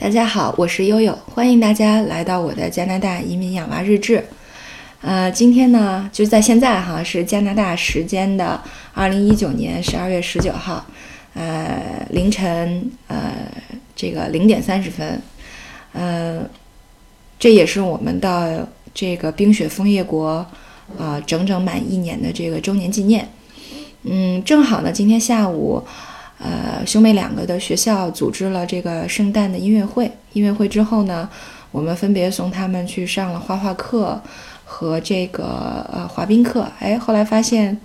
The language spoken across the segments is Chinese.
大家好，我是悠悠，欢迎大家来到我的加拿大移民养娃日志。呃，今天呢，就在现在哈，是加拿大时间的二零一九年十二月十九号，呃，凌晨呃这个零点三十分，呃，这也是我们到这个冰雪枫叶国啊整整满一年的这个周年纪念。嗯，正好呢，今天下午。呃，兄妹两个的学校组织了这个圣诞的音乐会。音乐会之后呢，我们分别送他们去上了画画课和这个呃滑冰课。哎，后来发现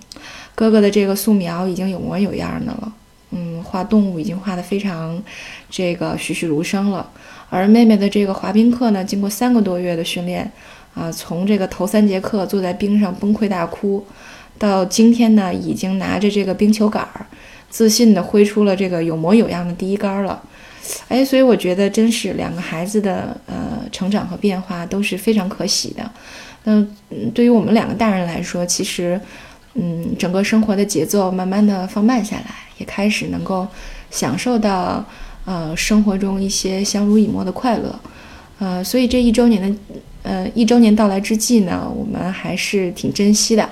哥哥的这个素描已经有模有样的了，嗯，画动物已经画得非常这个栩栩如生了。而妹妹的这个滑冰课呢，经过三个多月的训练，啊，从这个头三节课坐在冰上崩溃大哭，到今天呢，已经拿着这个冰球杆儿。自信地挥出了这个有模有样的第一杆了，哎，所以我觉得真是两个孩子的呃成长和变化都是非常可喜的。那对于我们两个大人来说，其实嗯，整个生活的节奏慢慢的放慢下来，也开始能够享受到呃生活中一些相濡以沫的快乐。呃，所以这一周年的呃一周年到来之际呢，我们还是挺珍惜的。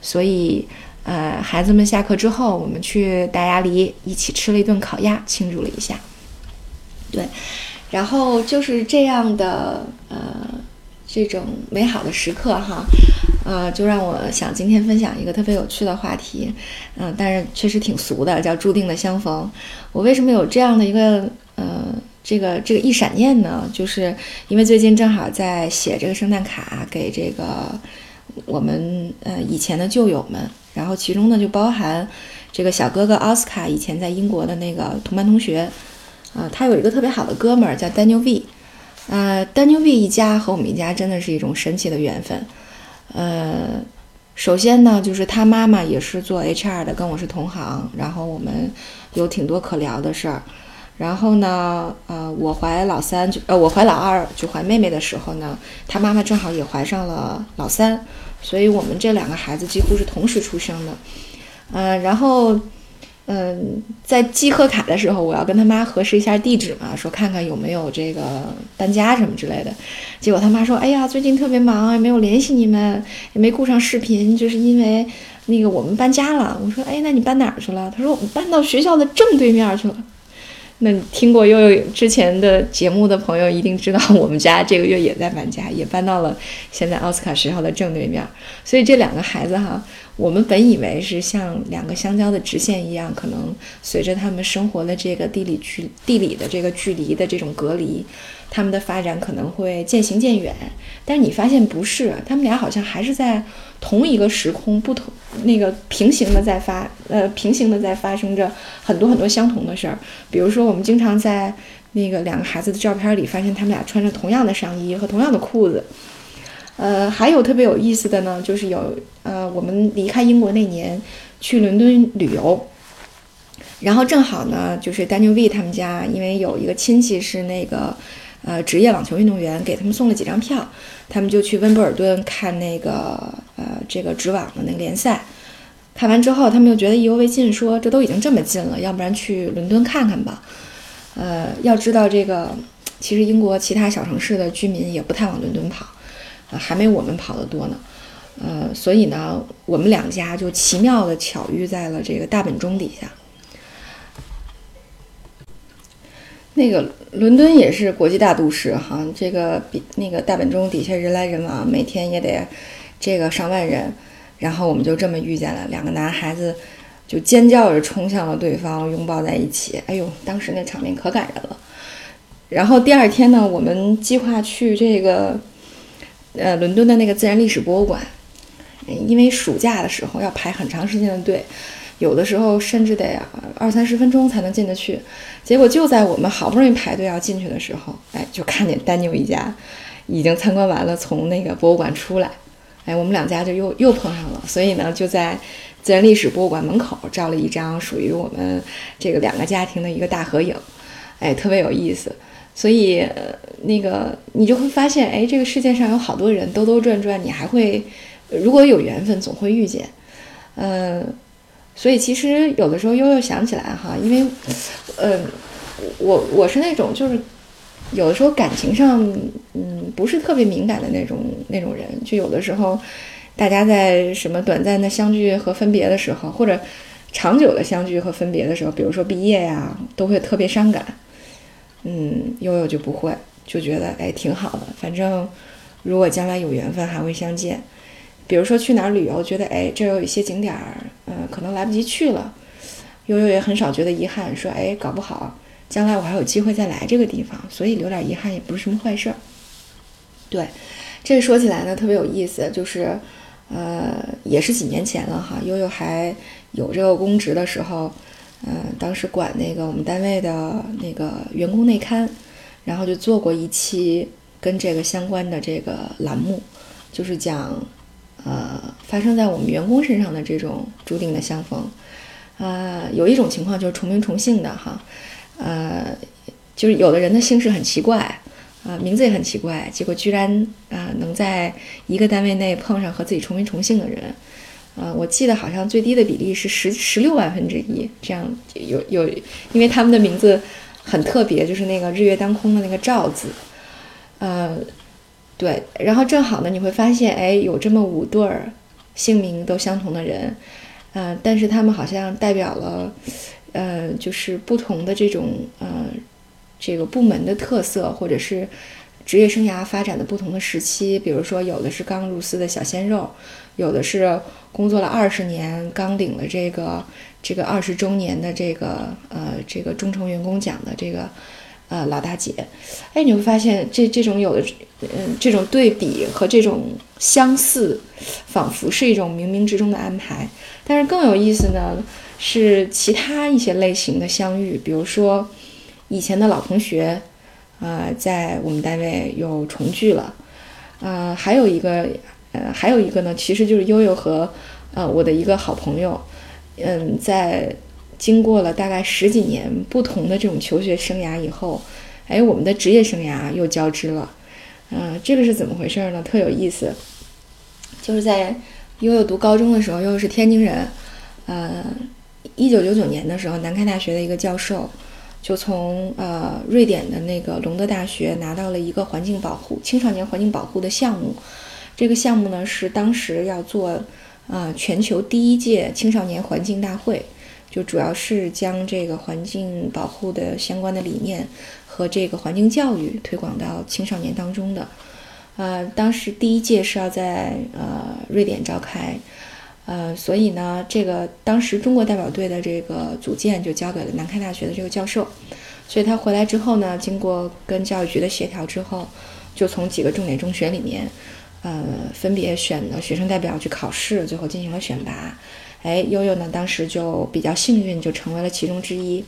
所以。呃，孩子们下课之后，我们去大鸭梨一起吃了一顿烤鸭，庆祝了一下。对，然后就是这样的呃这种美好的时刻哈，呃，就让我想今天分享一个特别有趣的话题，嗯，但是确实挺俗的，叫注定的相逢。我为什么有这样的一个呃这个这个一闪念呢？就是因为最近正好在写这个圣诞卡给这个我们呃以前的旧友们。然后其中呢，就包含这个小哥哥奥斯卡以前在英国的那个同班同学，啊，他有一个特别好的哥们儿叫 Daniel V，呃，Daniel V 一家和我们一家真的是一种神奇的缘分。呃，首先呢，就是他妈妈也是做 HR 的，跟我是同行，然后我们有挺多可聊的事儿。然后呢，呃，我怀老三就呃，我怀老二就怀妹妹的时候呢，他妈妈正好也怀上了老三。所以我们这两个孩子几乎是同时出生的，嗯，然后，嗯，在寄贺卡的时候，我要跟他妈核实一下地址嘛，说看看有没有这个搬家什么之类的。结果他妈说：“哎呀，最近特别忙，也没有联系你们，也没顾上视频，就是因为那个我们搬家了。”我说：“哎，那你搬哪儿去了？”他说：“我们搬到学校的正对面去了。”那你听过悠悠之前的节目的朋友一定知道，我们家这个月也在搬家，也搬到了现在奥斯卡学校的正对面。所以这两个孩子哈，我们本以为是像两个相交的直线一样，可能随着他们生活的这个地理距地理的这个距离的这种隔离，他们的发展可能会渐行渐远。但是你发现不是，他们俩好像还是在同一个时空，不同那个平行的在发，呃，平行的在发生着很多很多相同的事儿。比如说，我们经常在那个两个孩子的照片里发现他们俩穿着同样的上衣和同样的裤子。呃，还有特别有意思的呢，就是有呃，我们离开英国那年去伦敦旅游，然后正好呢，就是 Daniel V 他们家，因为有一个亲戚是那个。呃，职业网球运动员给他们送了几张票，他们就去温布尔顿看那个呃这个职网的那个联赛。看完之后，他们又觉得意犹未尽，说这都已经这么近了，要不然去伦敦看看吧。呃，要知道这个，其实英国其他小城市的居民也不太往伦敦跑，呃，还没我们跑得多呢。呃，所以呢，我们两家就奇妙的巧遇在了这个大本钟底下。那个伦敦也是国际大都市哈，这个比那个大本钟底下人来人往，每天也得这个上万人，然后我们就这么遇见了，两个男孩子就尖叫着冲向了对方，拥抱在一起，哎呦，当时那场面可感人了。然后第二天呢，我们计划去这个呃伦敦的那个自然历史博物馆，因为暑假的时候要排很长时间的队。有的时候甚至得二三十分钟才能进得去，结果就在我们好不容易排队要进去的时候，哎，就看见丹尼尔一家已经参观完了，从那个博物馆出来，哎，我们两家就又又碰上了，所以呢，就在自然历史博物馆门口照了一张属于我们这个两个家庭的一个大合影，哎，特别有意思。所以那个你就会发现，哎，这个世界上有好多人兜兜转转，你还会如果有缘分，总会遇见，嗯。所以其实有的时候悠悠想起来哈，因为，呃，我我是那种就是有的时候感情上，嗯，不是特别敏感的那种那种人，就有的时候，大家在什么短暂的相聚和分别的时候，或者长久的相聚和分别的时候，比如说毕业呀，都会特别伤感。嗯，悠悠就不会，就觉得哎挺好的，反正如果将来有缘分还会相见。比如说去哪儿旅游，觉得哎这有一些景点儿，可能来不及去了，悠悠也很少觉得遗憾，说哎搞不好。将来我还有机会再来这个地方，所以留点遗憾也不是什么坏事儿。对，这说起来呢特别有意思，就是，呃，也是几年前了哈。悠悠还有这个公职的时候，嗯，当时管那个我们单位的那个员工内刊，然后就做过一期跟这个相关的这个栏目，就是讲，呃，发生在我们员工身上的这种注定的相逢。呃，有一种情况就是重名重姓的哈。呃，就是有的人的姓氏很奇怪，啊，名字也很奇怪，结果居然啊能在一个单位内碰上和自己重名重姓的人，呃，我记得好像最低的比例是十十六万分之一，这样有有，因为他们的名字很特别，就是那个日月当空的那个赵字，呃，对，然后正好呢，你会发现，哎，有这么五对儿姓名都相同的人，嗯，但是他们好像代表了。呃，就是不同的这种呃，这个部门的特色，或者是职业生涯发展的不同的时期。比如说，有的是刚入司的小鲜肉，有的是工作了二十年，刚领了这个这个二十周年的这个呃这个忠诚员工奖的这个呃老大姐。哎，你会发现这这种有的嗯这种对比和这种相似，仿佛是一种冥冥之中的安排。但是更有意思呢。是其他一些类型的相遇，比如说以前的老同学，呃，在我们单位又重聚了，呃，还有一个，呃，还有一个呢，其实就是悠悠和呃我的一个好朋友，嗯，在经过了大概十几年不同的这种求学生涯以后，哎，我们的职业生涯又交织了，嗯，这个是怎么回事呢？特有意思，就是在悠悠读高中的时候，悠悠是天津人，呃。一九九九年的时候，南开大学的一个教授就从呃瑞典的那个隆德大学拿到了一个环境保护青少年环境保护的项目。这个项目呢是当时要做啊全球第一届青少年环境大会，就主要是将这个环境保护的相关的理念和这个环境教育推广到青少年当中的。呃，当时第一届是要在呃瑞典召开。呃，所以呢，这个当时中国代表队的这个组建就交给了南开大学的这个教授，所以他回来之后呢，经过跟教育局的协调之后，就从几个重点中学里面，呃，分别选了学生代表去考试，最后进行了选拔。哎，悠悠呢，当时就比较幸运，就成为了其中之一。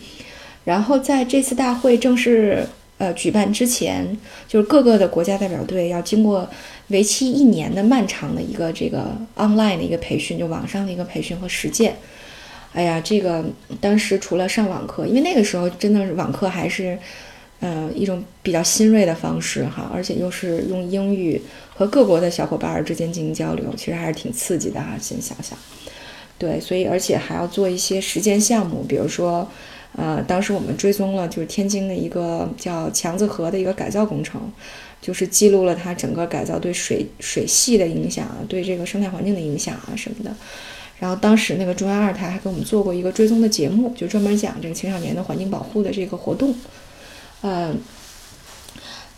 然后在这次大会正式。呃，举办之前就是各个的国家代表队要经过为期一年的漫长的一个这个 online 的一个培训，就网上的一个培训和实践。哎呀，这个当时除了上网课，因为那个时候真的是网课还是呃一种比较新锐的方式哈，而且又是用英语和各国的小伙伴之间进行交流，其实还是挺刺激的哈。先想想，对，所以而且还要做一些实践项目，比如说。呃，当时我们追踪了，就是天津的一个叫强子河的一个改造工程，就是记录了它整个改造对水水系的影响，对这个生态环境的影响啊什么的。然后当时那个中央二台还给我们做过一个追踪的节目，就专门讲这个青少年的环境保护的这个活动。呃，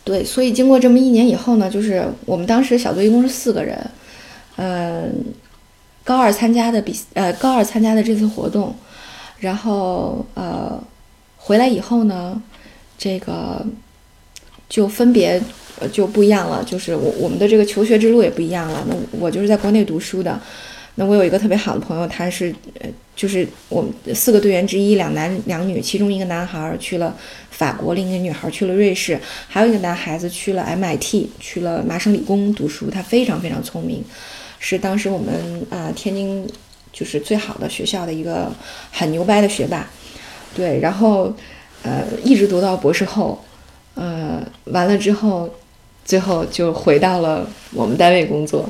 对，所以经过这么一年以后呢，就是我们当时小队一共是四个人，嗯，高二参加的比呃高二参加的这次活动。然后呃，回来以后呢，这个就分别就不一样了，就是我我们的这个求学之路也不一样了。那我就是在国内读书的，那我有一个特别好的朋友，他是呃就是我们四个队员之一，两男两女，其中一个男孩去了法国，另一个女孩去了瑞士，还有一个男孩子去了 MIT，去了麻省理工读书，他非常非常聪明，是当时我们啊天津。就是最好的学校的一个很牛掰的学霸，对，然后呃一直读到博士后，呃完了之后，最后就回到了我们单位工作，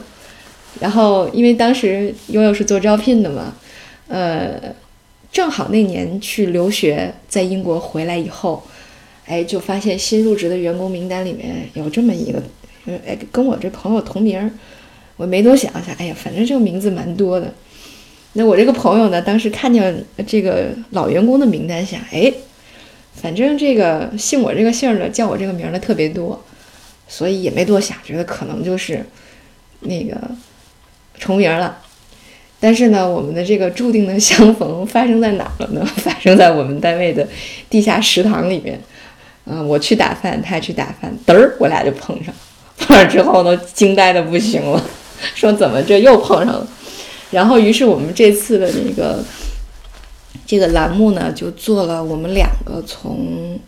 然后因为当时悠悠是做招聘的嘛，呃正好那年去留学，在英国回来以后，哎，就发现新入职的员工名单里面有这么一个，哎，跟我这朋友同名。我没多想，想，哎呀，反正这个名字蛮多的。那我这个朋友呢，当时看见这个老员工的名单，想，哎，反正这个姓我这个姓的，叫我这个名的特别多，所以也没多想，觉得可能就是那个重名了。但是呢，我们的这个注定的相逢 发生在哪儿了呢？发生在我们单位的地下食堂里面。嗯，我去打饭，他去打饭，嘚儿，我俩就碰上。碰上之后呢，惊呆的不行了。说怎么这又碰上了，然后于是我们这次的那个这个栏目呢，就做了我们两个从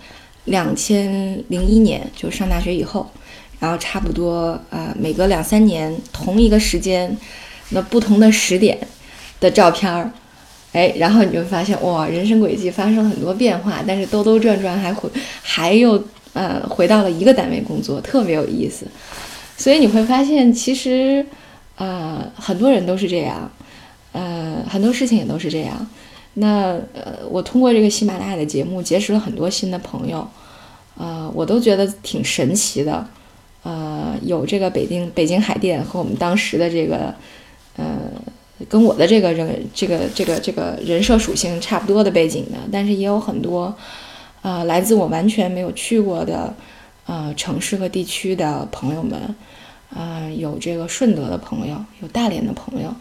两千零一年就上大学以后，然后差不多呃每隔两三年同一个时间，那不同的时点的照片儿，哎，然后你就发现哇，人生轨迹发生了很多变化，但是兜兜转转还回还又呃回到了一个单位工作，特别有意思，所以你会发现其实。呃，很多人都是这样，呃，很多事情也都是这样。那呃，我通过这个喜马拉雅的节目结识了很多新的朋友，呃，我都觉得挺神奇的。呃，有这个北京北京海淀和我们当时的这个，呃，跟我的这个人这个这个这个人设属性差不多的背景的，但是也有很多，呃，来自我完全没有去过的，呃，城市和地区的朋友们。啊，有这个顺德的朋友，有大连的朋友，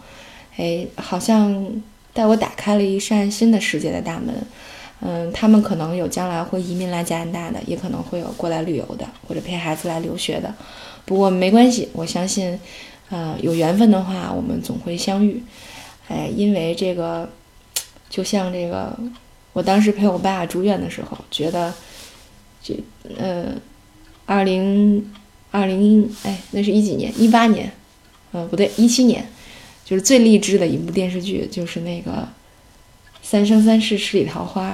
哎，好像带我打开了一扇新的世界的大门。嗯，他们可能有将来会移民来加拿大的，也可能会有过来旅游的，或者陪孩子来留学的。不过没关系，我相信，呃，有缘分的话，我们总会相遇。哎，因为这个，就像这个，我当时陪我爸住院的时候，觉得，这，呃，二零。二零哎，那是一几年？一八年，呃，不对，一七年，就是最励志的一部电视剧，就是那个《三生三世十里桃花》。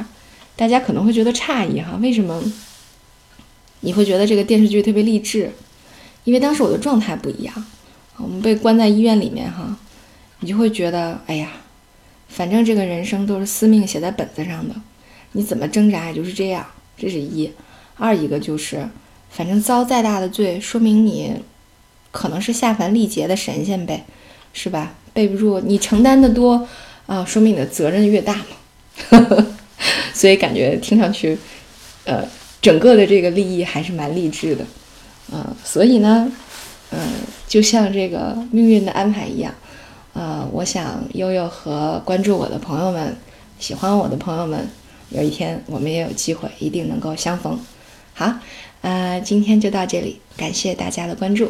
大家可能会觉得诧异哈，为什么你会觉得这个电视剧特别励志？因为当时我的状态不一样，我们被关在医院里面哈，你就会觉得，哎呀，反正这个人生都是司命写在本子上的，你怎么挣扎也就是这样。这是一，二一个就是。反正遭再大的罪，说明你可能是下凡历劫的神仙呗，是吧？备不住你承担的多啊，说明你的责任越大嘛。所以感觉听上去，呃，整个的这个利益还是蛮励志的，嗯。所以呢，嗯，就像这个命运的安排一样，呃，我想悠悠和关注我的朋友们、喜欢我的朋友们，有一天我们也有机会，一定能够相逢。好。呃，今天就到这里，感谢大家的关注。